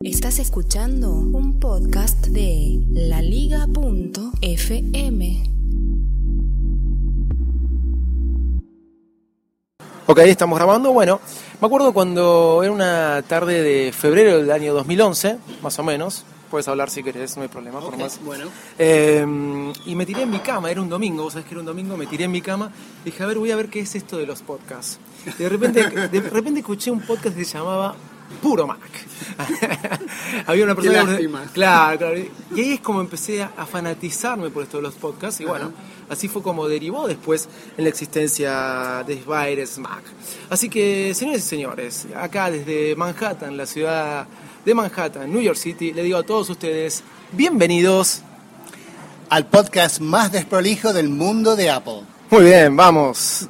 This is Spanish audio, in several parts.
Estás escuchando un podcast de laliga.fm. Ok, estamos grabando. Bueno, me acuerdo cuando era una tarde de febrero del año 2011, más o menos. Puedes hablar si querés, no hay problema. por más. bueno. Eh, y me tiré en mi cama, era un domingo, vos sabés que era un domingo, me tiré en mi cama. Dije, a ver, voy a ver qué es esto de los podcasts. Y de repente, de repente escuché un podcast que se llamaba Puro Mac. Había una persona. Qué lástima. Claro, claro. Y ahí es como empecé a, a fanatizarme por esto de los podcasts. Y bueno, así fue como derivó después en la existencia de Virus Mac. Así que, señores y señores, acá desde Manhattan, la ciudad de Manhattan, New York City, le digo a todos ustedes, bienvenidos. Al podcast más desprolijo del mundo de Apple. Muy bien, vamos.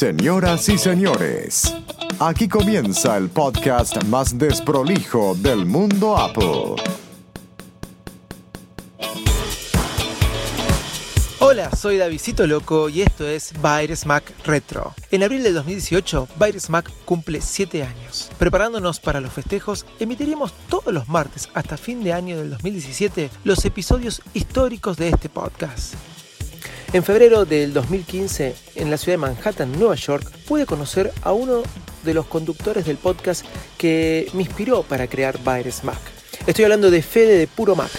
Señoras y señores, aquí comienza el podcast más desprolijo del mundo Apple. Hola, soy Davidcito Loco y esto es Mac Retro. En abril del 2018, Virus Mac cumple 7 años. Preparándonos para los festejos, emitiremos todos los martes hasta fin de año del 2017 los episodios históricos de este podcast. En febrero del 2015, en la ciudad de Manhattan, Nueva York, pude conocer a uno de los conductores del podcast que me inspiró para crear Virus Mac. Estoy hablando de Fede de Puro Mac.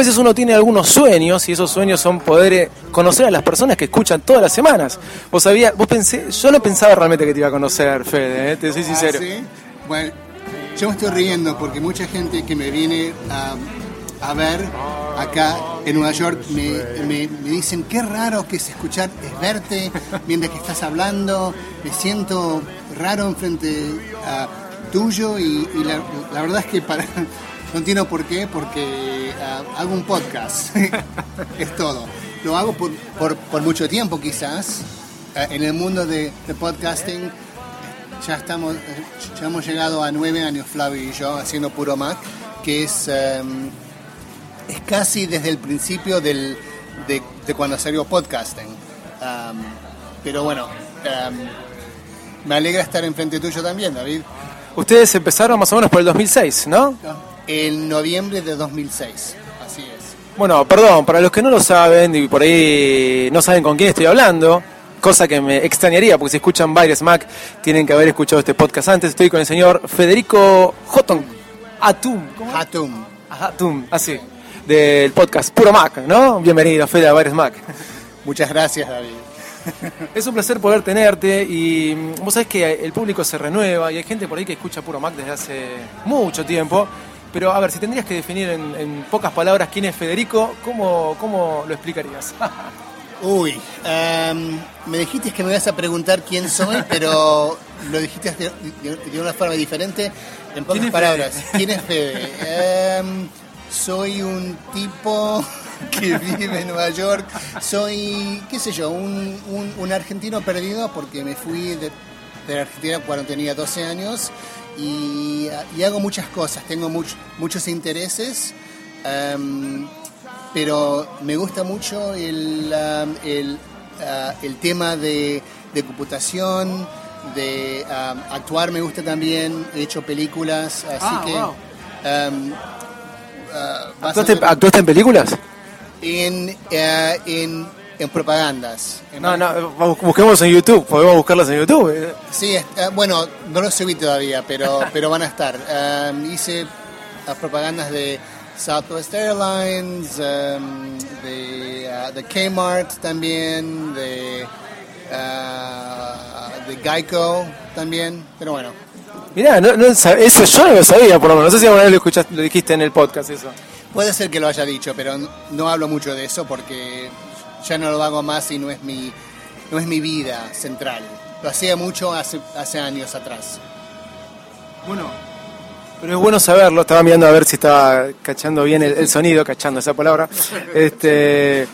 Veces uno tiene algunos sueños y esos sueños son poder eh, conocer a las personas que escuchan todas las semanas. Vos sabías, vos pensé, yo no pensaba realmente que te iba a conocer, Fede, eh, te soy sincero. Ah, ¿sí? Bueno, yo me estoy riendo porque mucha gente que me viene a, a ver acá en Nueva York me, me- me dicen qué raro que es escuchar, es verte mientras que estás hablando, me siento raro enfrente a tuyo y, y la, la verdad es que para no entiendo por qué, porque ah, hago un podcast, es todo. Lo hago por, por, por mucho tiempo quizás, ah, en el mundo de, de podcasting ya estamos ya hemos llegado a nueve años Flavio y yo haciendo puro Mac que es es casi desde el principio del, de, de cuando salió podcasting. Am, pero bueno me alegra estar enfrente tuyo también David. Ustedes empezaron más o menos por el 2006, ¿no? En noviembre de 2006 así es Bueno, perdón, para los que no lo saben y por ahí no saben con quién estoy hablando, cosa que me extrañaría porque si escuchan Virus Mac tienen que haber escuchado este podcast antes. Estoy con el señor Federico Houghton Atum. ¿cómo? Hatum Atum, así, del podcast Puro Mac, ¿no? Bienvenido, Fede, a Virus Mac. muchas gracias David Es un placer poder tenerte y mm, vos sabés que el público se renueva y hay gente por ahí que escucha Puro Mac desde hace mucho tiempo. Pero a ver, si tendrías que definir en, en pocas palabras quién es Federico, ¿cómo, cómo lo explicarías? Uy, em, me dijiste que me ibas a preguntar quién soy, pero lo dijiste de, de- de una forma diferente. En pocas ¿Quién es palabras, Fede? ¿quién es Fede? Em, soy un tipo que vive en Nueva York. Soy, qué sé yo, un, un- un argentino perdido porque me fui de, de la Argentina cuando tenía 12 años y, y hago muchas cosas. Tengo much- muchos intereses. em, pero me gusta mucho el, um, el, uh, el tema de, de computación, de um, actuar me gusta también, he hecho películas, así Ah, que... wow. um, uh, a ¿Actuaste, en películas? en, eh, en en propagandas. En- No, no, bu- busquemos en YouTube, podemos buscarlas en YouTube. Sí, eh, bueno, no lo subí todavía, pero, pero van a estar. Um, hice las propagandas de Southwest Airlines, um, de, uh, de Kmart también, de, uh, de Geico también, pero bueno. Mirá, no, no eso yo no lo sabía, por lo menos. No sé si alguna vez lo, escuchaste, lo dijiste en el podcast eso. Puede ser que lo haya dicho, pero no, no hablo mucho de eso porque ya no lo hago más y no es mi, no es mi vida central. Lo hacía mucho hace, hace años atrás. Bueno, pero es bueno saberlo. Estaba mirando a ver si estaba cachando bien el, el sonido, cachando esa palabra. Este,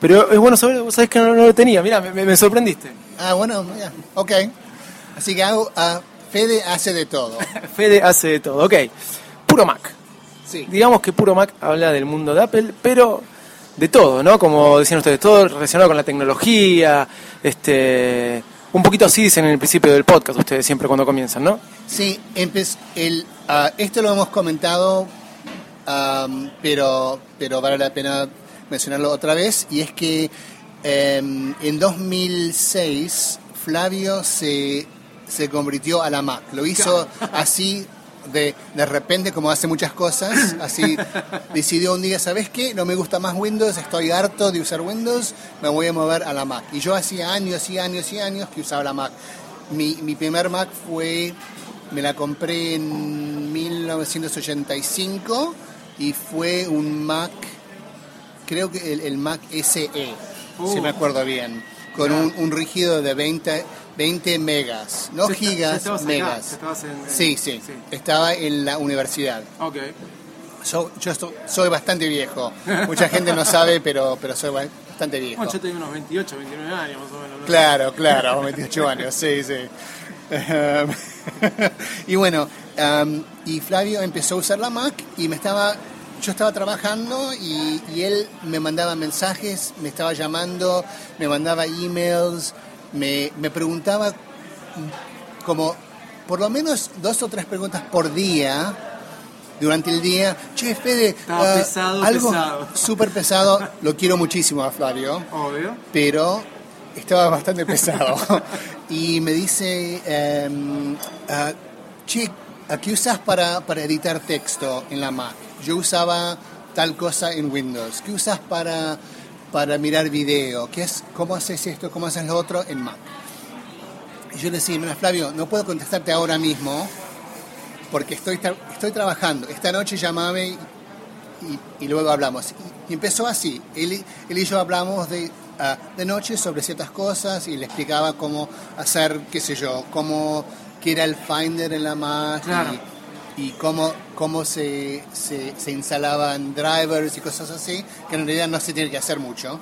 pero es bueno saberlo, vos sabés que no, no lo tenía. Mirá, me, sorprendiste. Ah, bueno, ya, ok. Así que hago, ah, Fede hace de todo. Fede hace de todo, ok. Puro Mac. Sí. Digamos que Puro Mac habla del mundo de Apple, pero de todo, ¿no? Como decían ustedes, todo relacionado con la tecnología, este, un poquito así dicen en el principio del podcast ustedes siempre cuando comienzan, ¿no? Sí, el, ah, esto lo hemos comentado, am, pero, pero vale la pena mencionarlo otra vez, y es que em, en 2006 Flavio se, se convirtió a la Mac. Lo hizo así de, de repente, como hace muchas cosas, así decidió un día, ¿sabes qué? No me gusta más Windows, estoy harto de usar Windows, me voy a mover a la Mac. Y yo hacía años y años y años que usaba la Mac. Mi, mi primer Mac fue, me la compré en 1985 y fue un Mac, creo que el, el Mac SE, si me acuerdo bien, con un, un rígido de 20, 20 megas, no gigas, megas. en- en- sí, sí, sí. estaba en la universidad. Ok. So- yo esto- soy bastante viejo, mucha gente no sabe, pero, pero soy bastante viejo. Bueno, yo tengo unos 28, 29 años más o menos. ¿no? Claro, claro, 28 años, sí, sí. Um, y bueno, um, y Flavio empezó a usar la Mac y me estaba, yo estaba trabajando y, y él me mandaba mensajes, me estaba llamando, me mandaba emails, me, me preguntaba como por lo menos dos o tres preguntas por día durante el día. Che, Fede, ah, pesado, algo pesado. súper pesado. Lo quiero muchísimo a Flavio Obvio. pero estaba bastante pesado. y me dice, em, ah, che, ¿a qué usas para, para editar texto en la Mac? Yo usaba tal cosa en Windows. ¿Qué usas para, para mirar video? ¿Qué es, ¿Cómo haces esto? ¿Cómo haces lo otro en Mac? Y yo le decía, mira Flavio, no puedo contestarte ahora mismo porque estoy, estoy trabajando. Esta noche llamame y, luego hablamos. Y, empezó así. Él, y- yo hablamos de, ah, de noche sobre ciertas cosas y le explicaba cómo hacer, qué sé yo, cómo, qué era el Finder en la Mac Claro. Y, cómo, cómo se, se, se instalaban drivers y cosas así, que en realidad no se tiene que hacer mucho.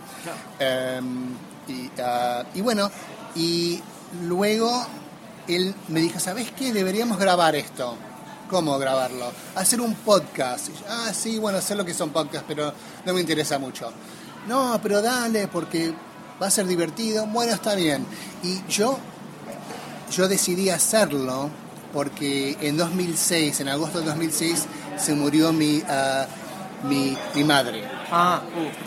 Em, y, ah, y bueno, y luego él me dijo, ¿sabes qué? Deberíamos grabar esto. ¿Cómo grabarlo? Hacer un podcast. Yo, ah, sí, bueno, sé lo que son podcasts, pero no me interesa mucho. No, pero dale, porque va a ser divertido. Bueno, está bien. Y yo, yo decidí hacerlo porque en 2006, en agosto de 2006, se murió mi, ah, mi, mi madre. Ah,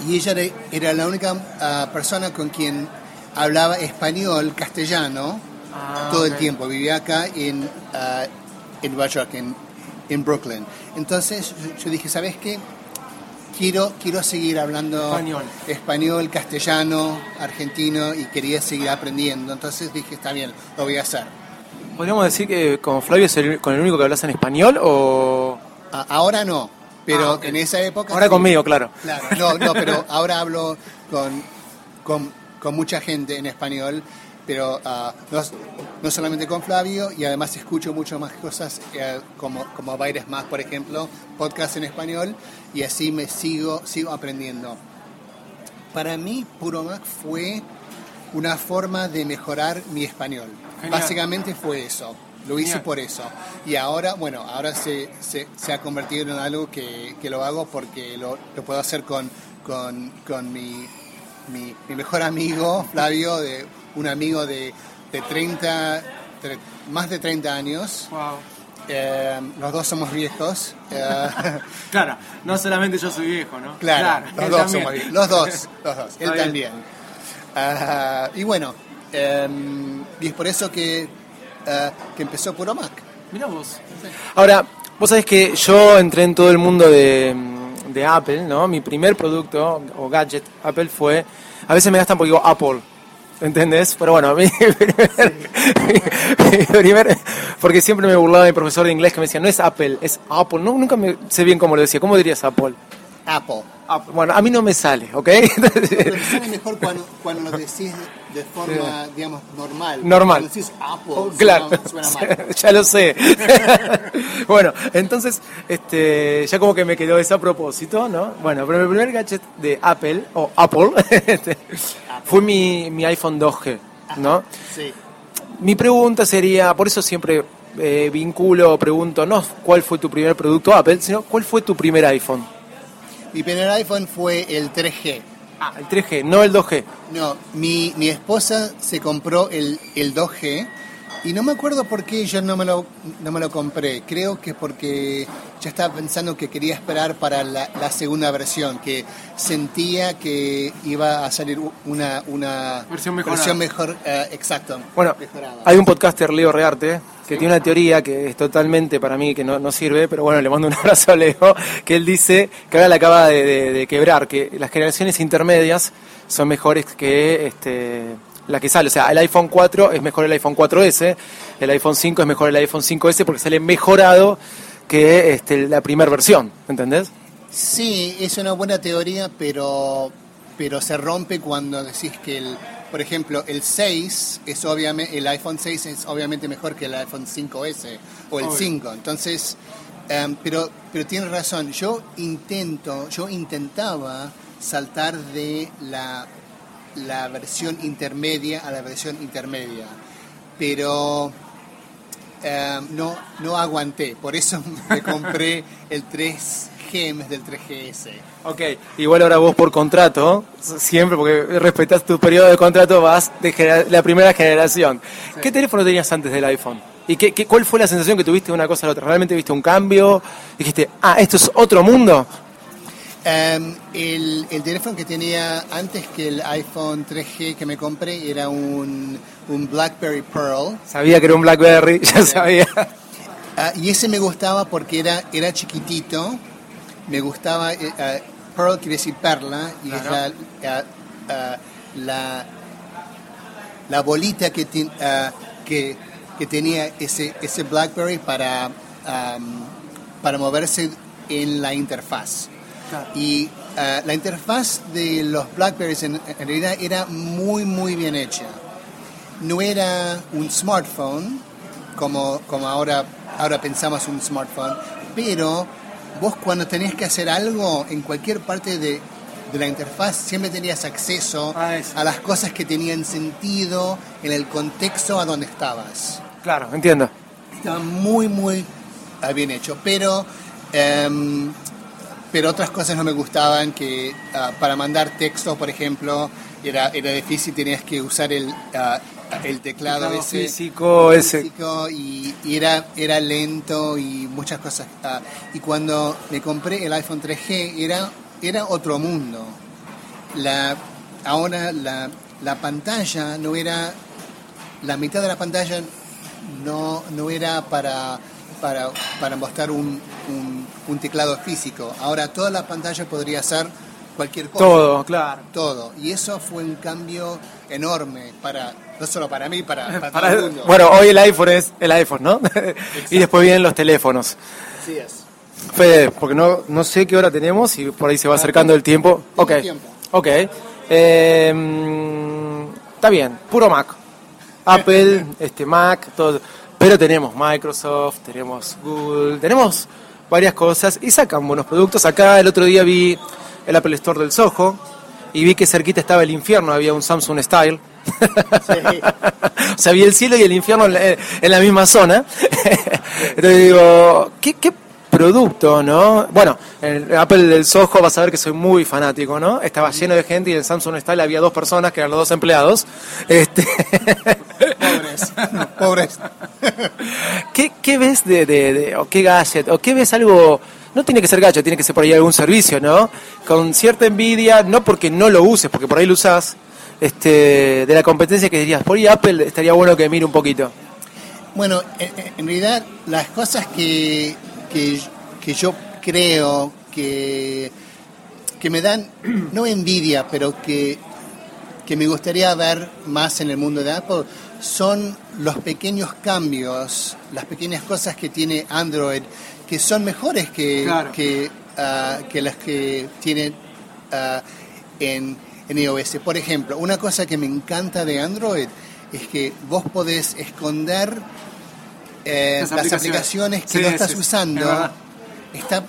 Y ella era, la única ah, persona con quien hablaba español, castellano, Ah, todo el ok. tiempo. Vivía acá en, ah, en Nueva York, en, en Brooklyn. Entonces yo- yo dije, ¿sabes qué? Quiero, quiero seguir hablando Español. español, castellano, argentino y quería seguir aprendiendo. Entonces dije, está bien, lo voy a hacer. ¿Podríamos decir que con Flavio es el, con el único que hablas en español o...? A- ahora no, pero Ah, en esa época... Ahora sí. conmigo, claro. Claro, no, no, pero ahora hablo con, con, con mucha gente en español, pero ah, no, no solamente con Flavio, y además escucho mucho más cosas eh, como, como Baires Más, por ejemplo, podcast en español, y así me sigo, sigo aprendiendo. Para mí, Puro Mac fue una forma de mejorar mi español. Genial. Básicamente fue eso. Lo hice Genial. por eso. Y ahora, bueno, ahora se, se, se ha convertido en algo que, que lo hago porque lo, lo puedo hacer con, con, con mi, mi, mi mejor amigo, Flavio, de, un amigo de, de 30, tre- más de 30 años. Wow. Eh, los dos somos viejos. Eh, Claro, no solamente yo soy viejo, ¿no? Claro, los dos también. somos viejos. Los dos, los dos. Él también. Ah, y bueno, em, y es por eso que, ah, que empezó Puro Mac. Mira vos. Ahora, vos sabés que yo entré en todo el mundo de, de Apple, ¿no? Mi primer producto o gadget Apple fue. A veces me gastan porque digo Apple. ¿Entendés? Pero bueno, mi primer, mi primer- porque siempre me burlaba mi profesor de inglés que me decía, no es Apple, es Apple. No, nunca me sé bien cómo lo decía. ¿Cómo dirías Apple? Apple. Apple. Bueno, a mí no me sale, ¿ok? Pero suena mejor cuando, cuando lo decís de forma, digamos, normal. Normal. Cuando decís Apple, Oh, claro, suena, suena mal. ya lo sé. bueno, entonces, este, ya como que me quedó ese a propósito, ¿no? Bueno, pero el primer gadget de Apple, o Apple, este, fue mi, mi iPhone 2G, ¿no? Sí. Mi pregunta sería, por eso siempre eh, vinculo, pregunto, no cuál fue tu primer producto Apple, sino cuál fue tu primer iPhone. Mi primer iPhone fue el 3G. Ah, el 3G, no el 2G. No, mi, mi esposa se compró el, el 2G y no me acuerdo por qué yo no me, lo, no me lo compré. Creo que porque ya estaba pensando que quería esperar para la, la segunda versión, que sentía que iba a salir una, una Versión mejorada. versión mejor, eh, exacto. Bueno, mejorada. hay un podcaster, Leo Rearte, que tiene una teoría que es totalmente para mí que no, no sirve, pero bueno, le mando un abrazo a Leo, que él dice que ahora la acaba de, de- de quebrar, que las generaciones intermedias son mejores que este, la que sale. O sea, el iPhone 4 es mejor el iPhone 4S, el iPhone 5 es mejor el iPhone 5S porque sale mejorado que este, la primera versión, ¿entendés? Sí, es una buena teoría, pero, pero se rompe cuando decís que, el, por ejemplo, el 6 es obviamente, el iPhone 6 es obviamente mejor que el iPhone 5S o el 5. Entonces, em, pero, pero tienes razón, yo intento, yo intentaba saltar de la, la versión intermedia a la versión intermedia, pero eh, no, no aguanté, por eso me compré el 3G en vez del 3GS. Ok, igual ahora vos por contrato, siempre porque respetas tu periodo de contrato, vas de la primera generación. ¿Qué teléfono tenías antes del iPhone? ¿Y qué, qué- cuál fue la sensación que tuviste de una cosa a la otra? ¿Realmente viste un cambio? Dijiste, ah, esto es otro mundo. Em, el, el teléfono que tenía antes que el iPhone 3G que me compré era un, un BlackBerry Pearl. Sabía que era un Blackberry, ya sabía. Ah, y ese me gustaba porque era, era chiquitito. Me gustaba. ah, Pearl quiere decir perla. Y es la, ah, la, la bolita que, ten- que, que tenía ese, ese Blackberry para, para moverse en la interfaz. Y ah, la interfaz de los Blackberries en, en realidad era muy, muy bien hecha. No era un smartphone, como, como ahora, ahora pensamos un smartphone, pero vos cuando tenías que hacer algo en cualquier parte de, de la interfaz siempre tenías acceso Ah, a las cosas que tenían sentido en el contexto a donde estabas. Claro, entiendo. Estaba muy, muy ah, bien hecho, pero, em, pero otras cosas no me gustaban, que ah, para mandar texto, por ejemplo, era, era difícil, tenías que usar el, ah, el teclado, Teclado ese físico, ese- físico, y, y era, era lento y muchas cosas. ah, y cuando me compré el iPhone 3G era, era otro mundo. La, ahora la, la pantalla no era la mitad de la pantalla no, no era para, para, para mostrar un, un, un teclado físico. Ahora toda la pantalla podría ser cualquier cosa. Todo, claro. Todo. Y eso fue un cambio enorme para, no solo para mí, para, para, Para- todo el mundo. bueno, hoy el iPhone es el iPhone, ¿no? y después vienen los teléfonos. Así es. Fede, porque no, no sé qué hora tenemos y por ahí se va acercando el tiempo. Ok, tiempo. ok. Eh, está bien, puro Mac. Apple, este Mac, todo. Pero tenemos Microsoft, tenemos Google, tenemos varias cosas y sacan buenos productos. Acá el otro día vi el Apple Store del Soho y vi que cerquita estaba el infierno, había un Samsung Style. o sea, vi el cielo y el infierno en la, en la misma zona. Entonces digo, ¿qué, qué producto, ¿no? Bueno, en el Apple del Soho vas a ver que soy muy fanático, ¿no? Estaba lleno de gente y en Samsung Style había dos personas que eran los dos empleados. Este... Pobres. Pobres. ¿Qué, qué ves de, de- de- o qué gadget, o qué ves algo, no tiene que ser gadget, tiene que ser por ahí algún servicio, ¿no? Con cierta envidia, no porque no lo uses, porque por ahí lo usás, este, de la competencia que dirías, por ahí Apple estaría bueno que mire un poquito? Bueno, en, en realidad las cosas que, que, que yo creo que, que me dan, no envidia, pero que, que me gustaría ver más en el mundo de Apple son los pequeños cambios, las pequeñas cosas que tiene Android, que son mejores que, Claro. que, ah, que las que tiene ah, en, en iOS. Por ejemplo, una cosa que me encanta de Android es que vos podés esconder eh, Las las, aplicaciones. que Sí, no estás sí, usando. es. Está,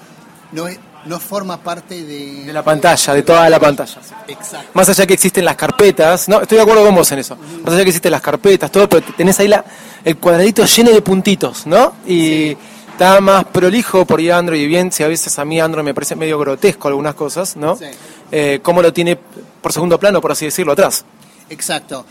no, no forma parte de, De la pantalla, de toda la pantalla. Exacto. Más allá que existen las carpetas, no, estoy de acuerdo con vos en eso. Más allá que existen las carpetas, todo, pero tenés ahí la, el cuadradito lleno de puntitos, ¿no? Y está más prolijo por ir a Android y bien, si a veces a mí Android me parece medio grotesco algunas cosas, ¿no? Sí. Eh, cómo lo tiene por segundo plano, por así decirlo, atrás. Exacto.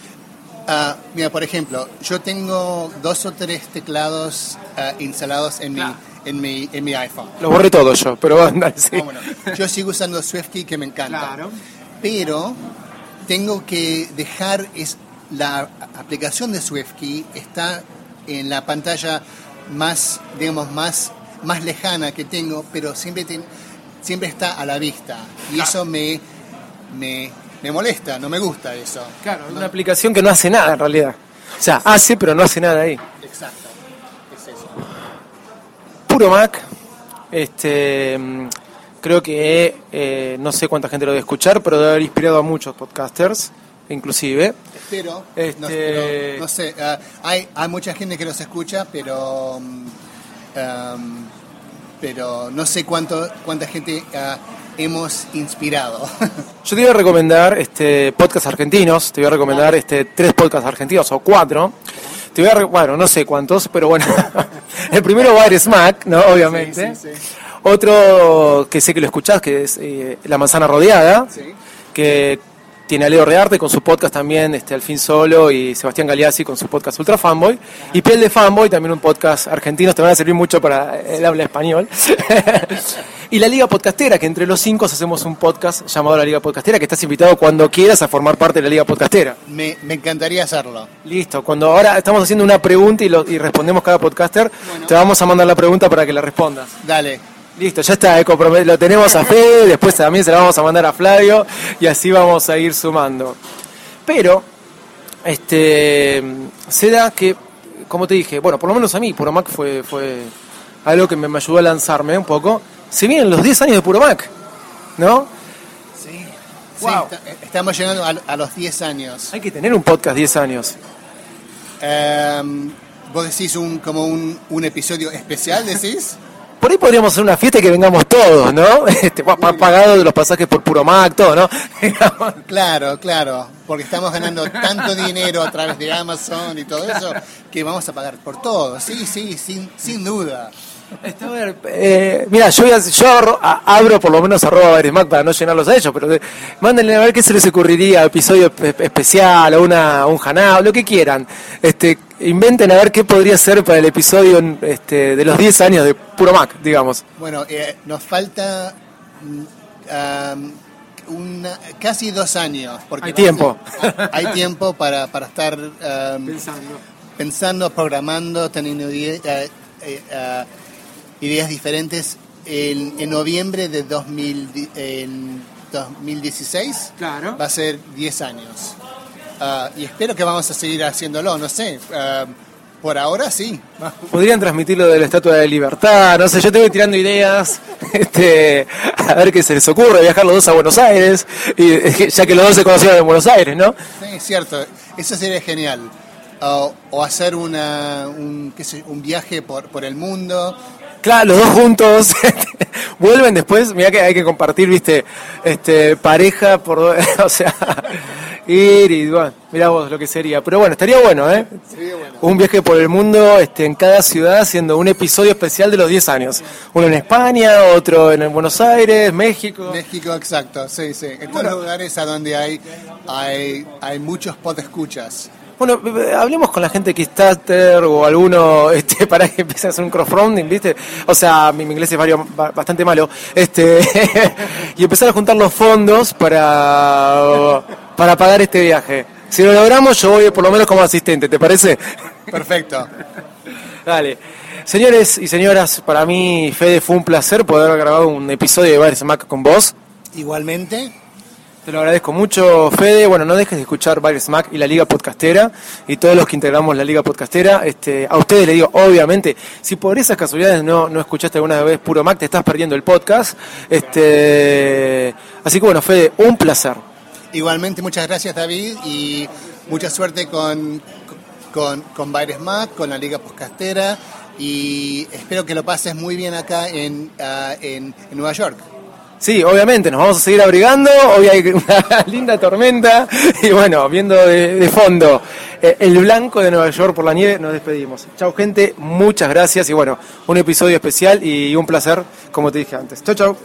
Ah, mira, por ejemplo, yo tengo dos o tres teclados ah, instalados en mi, en, mi, en mi iPhone. Lo borré todo yo, pero sí. Ah, bueno, yo sigo usando SwiftKey que me encanta. Pero tengo que dejar es la aplicación de SwiftKey está en la pantalla más, digamos, más, más lejana que tengo, pero siempre ten- siempre está a la vista y eso me, me me molesta, no me gusta eso. Claro, una aplicación que no hace nada en realidad. O sea, hace, pero no hace nada ahí. Exacto. Es eso. Puro Mac. Este, creo que eh, no sé cuánta gente lo debe escuchar, pero debe haber inspirado a muchos podcasters, inclusive. Espero, Este- no, pero, no sé, ah, hay, hay mucha gente que nos escucha, pero mm, pero no sé cuánto cuánta gente ah, hemos inspirado. Yo te iba a recomendar este, podcasts argentinos, te voy a recomendar este, tres podcasts argentinos o cuatro. Te voy a, bueno, no sé cuántos, pero bueno. El primero va a ser Smack, ¿no? Obviamente. Sí, sí, sí. Otro que sé que lo escuchás, que es eh, La Manzana Rodeada, Sí. que tiene a Leo Rearte con su podcast también, este, Al fin Solo, y Sebastián Galeazzi con su podcast Ultra Fanboy. Y Piel de Fanboy, también un podcast argentino, te van a servir mucho para el habla español. y la Liga Podcastera, que entre los cinco hacemos un podcast llamado La Liga Podcastera, que estás invitado cuando quieras a formar parte de la Liga Podcastera. me, me encantaría hacerlo. Listo, cuando ahora estamos haciendo una pregunta y, lo- y respondemos cada podcaster, te vamos a mandar la pregunta para que la respondas. Dale. Listo, ya está, eh, lo tenemos a Fede, después también se la vamos a mandar a Flavio y así vamos a ir sumando. Pero, este, se da que, como te dije, bueno, por lo menos a mí, Puro Mac fue, fue algo que me, me ayudó a lanzarme un poco. Se vienen los 10 años de Puro Mac, ¿no? Sí. Wow. Sí, est- estamos llegando a, a los 10 años. Hay que tener un podcast 10 años. Em, ¿Vos decís un, como un, un episodio especial, decís? Por ahí podríamos hacer una fiesta y que vengamos todos, ¿no? Este, pa- pagado de los pasajes por Puro Mac, todo, ¿no? Claro, claro, porque estamos ganando tanto dinero a través de Amazon y todo eso que vamos a pagar por todo. Sí, sí, sin, sin duda. Este, a ver, eh, mira, yo, voy a- yo abro, a- abro por lo menos arroba Baresmac para no llenarlos a ellos, pero de- mándenle a ver qué se les ocurriría, episodio espe- especial o una, un hanao, lo que quieran. Este, inventen a ver qué podría ser para el episodio este, de los 10 años de Puro Mac, digamos. Bueno, eh, nos falta mm, am, una- casi dos años. Porque Hay tiempo. a- hay tiempo para, para estar am, pensando, programando, teniendo eh, eh, ah, ideas diferentes. En, en noviembre de 2000 di- en 2016 Claro. va a ser 10 años. Ah, y espero que vamos a seguir haciéndolo, no sé. ah, por ahora sí. Podrían transmitirlo de la Estatua de Libertad, no sé, yo te voy tirando ideas, este, a ver qué se les ocurre, viajar los dos a Buenos Aires, y, ya que los dos se conocieron en Buenos Aires, ¿no? Sí, es cierto, eso sería genial. O- o hacer una, un, qué sé, un viaje por, por el mundo. Claro, los dos juntos vuelven después, mira que hay que compartir, viste, este, pareja por, o sea, ir y bueno, mira vos lo que sería. Pero bueno, estaría bueno, ¿eh? Un viaje por el mundo, este, en cada ciudad haciendo un episodio especial de los 10 años. Uno en España, otro en Buenos Aires, México. México, exacto, sí, sí. En todos los lugares a donde hay, hay, hay muchos podescuchas. Bueno, eh, hablemos con la gente que Kickstarter o alguno este, para que empiece a hacer un crowdfunding, ¿viste? O sea, mi, mi inglés es vario- ba- bastante malo. Este, y empezar a juntar los fondos para, para pagar este viaje. Si lo logramos, yo voy por lo menos como asistente, ¿te parece? Perfecto. Dale. Señores y señoras, para mí, Fede, fue un placer poder haber grabado un episodio de Bares Mac con vos. Igualmente, Te lo agradezco mucho, Fede. Bueno, no dejes de escuchar Bares Mac y la Liga Podcastera y todos los que integramos la Liga Podcastera. Este, a ustedes les digo, obviamente, si por esas casualidades no, no escuchaste alguna vez Puro Mac, te estás perdiendo el podcast. Este, así que bueno, Fede, un placer. igualmente muchas gracias David y mucha suerte con, con, con Mac, con la Liga Podcastera y espero que lo pases muy bien acá en, ah, en Nueva York. Sí, obviamente, nos vamos a seguir abrigando. Hoy hay una linda tormenta y bueno, viendo de, fondo eh, el blanco de Nueva York por la nieve, nos despedimos. Chau, gente, muchas gracias y bueno, un episodio especial y un placer, como te dije antes. Chau, chau.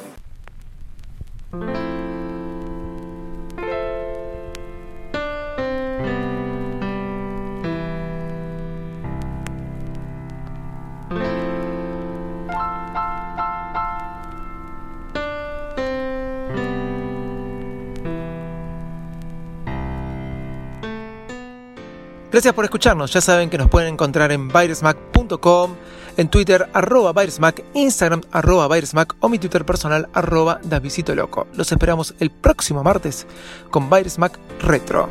Gracias por escucharnos. Ya saben que nos pueden encontrar en virusmac.com, en Twitter, arroba virusmac, Instagram, arroba virusmac o mi Twitter personal, arroba Davidito Loco. Los esperamos el próximo martes con Virusmac Retro.